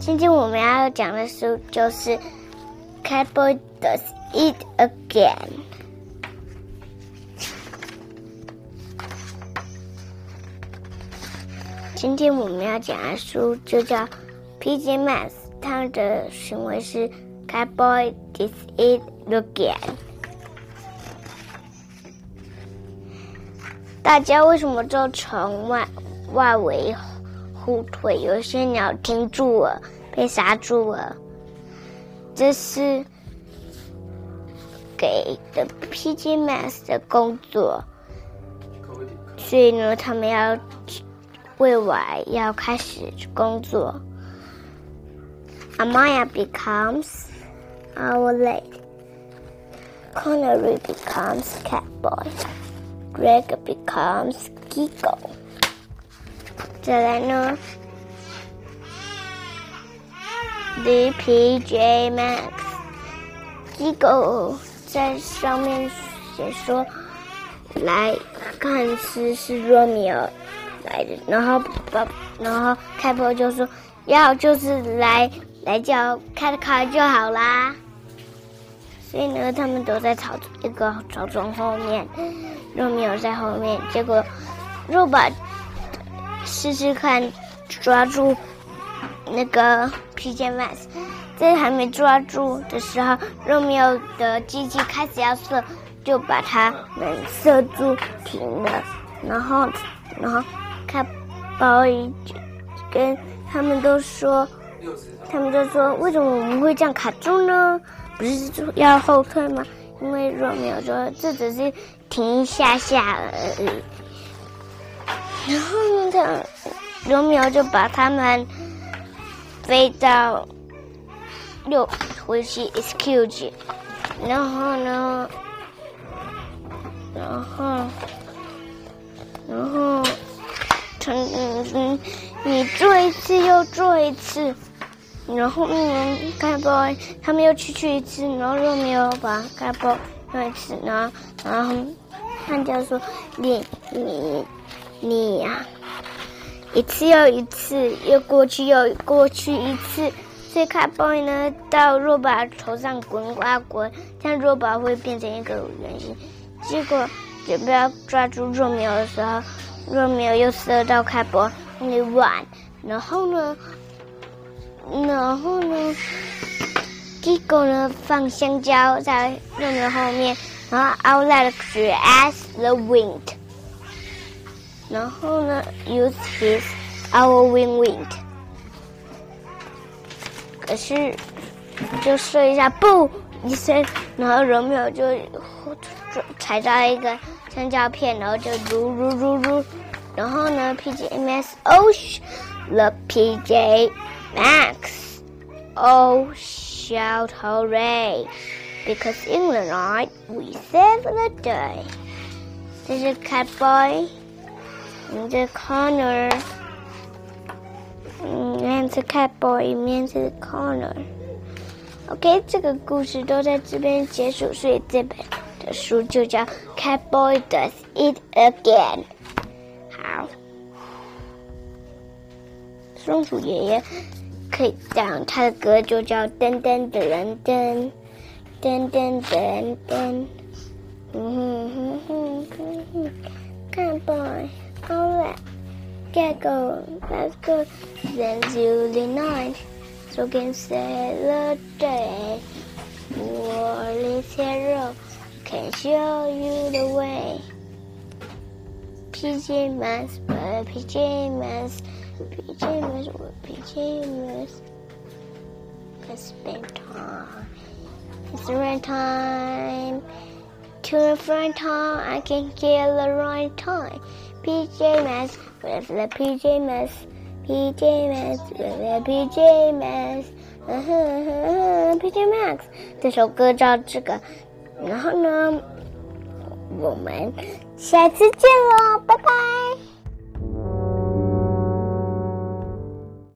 今天我们要讲的书就是《Cat Boy Does It Again》。今天我们要讲的书就叫《P.J. Masks》，它的行为是《Cat Boy Does It Again》。大家为什么都从外外围后腿？有些鸟停住了，被杀住了。这是给的 PGMs 的工作，所以呢，他们要未来要开始工作。Amaya becomes our late. Connery becomes Catboy. Greg becomes Gigo。再来呢，The PJ Max。Gigo 在上面写说，来看是是若米尔来的，然后把然后开播就说要就是来来叫开开就好啦。所以呢，他们都在草一个草丛后面，若米尔在后面。结果，若把试试看抓住那个皮件 mask，在还没抓住的时候，若没有的机器开始要射，就把它们射住停了。然后，然后看包一跟他们都说，他们就说，为什么我们会这样卡住呢？不是要后退吗？因为罗密欧说这只是停一下下而已。然后呢，他罗密欧就把他们飞到六回去 excuse，然后呢，然后，然后，嗯嗯，你做一次又做一次。然后呢，盖波他们又去去一次，然后又没有把盖波用一次，然后然后他就说你你你呀，一次又一次，又过去又过去一次，所以盖波呢到若巴头上滚啊滚，这样若巴会变成一个圆形。结果准备要抓住若苗的时候，若苗又射到开波那里玩，然后呢？然后呢，Gigo 呢放香蕉在肉苗后面，然后 Outlet 是 as the wind，然后呢 use his our wing wind，可是就射一下，不一声，然后 Romeo 就踩到一个香蕉片，然后就噜噜噜噜，然后呢 PJMS oh the PJ。Max! Oh, shout hooray! Because in the night we save the day. There's a cat The corner，嗯，那只 Cat Boy 面是 corner，OK，这个故事都在这边结束，所以这本的书就叫《Cat Boy Does It Again》。好，松鼠爷爷可以讲他的歌，就叫噔噔噔噔噔噔噔噔，嗯哼哼哼哼哼，Cat Boy。go, get go, let's go. Then July night, so can say the day. World hero can show you the way. Pajamas, pajamas, pajamas, pajamas. It's the right time. To the front time, I can get the right time. PJs with the PJs. PJs with the PJs. PJ Max 这首歌叫这个，然后呢，我们下次见喽，拜拜。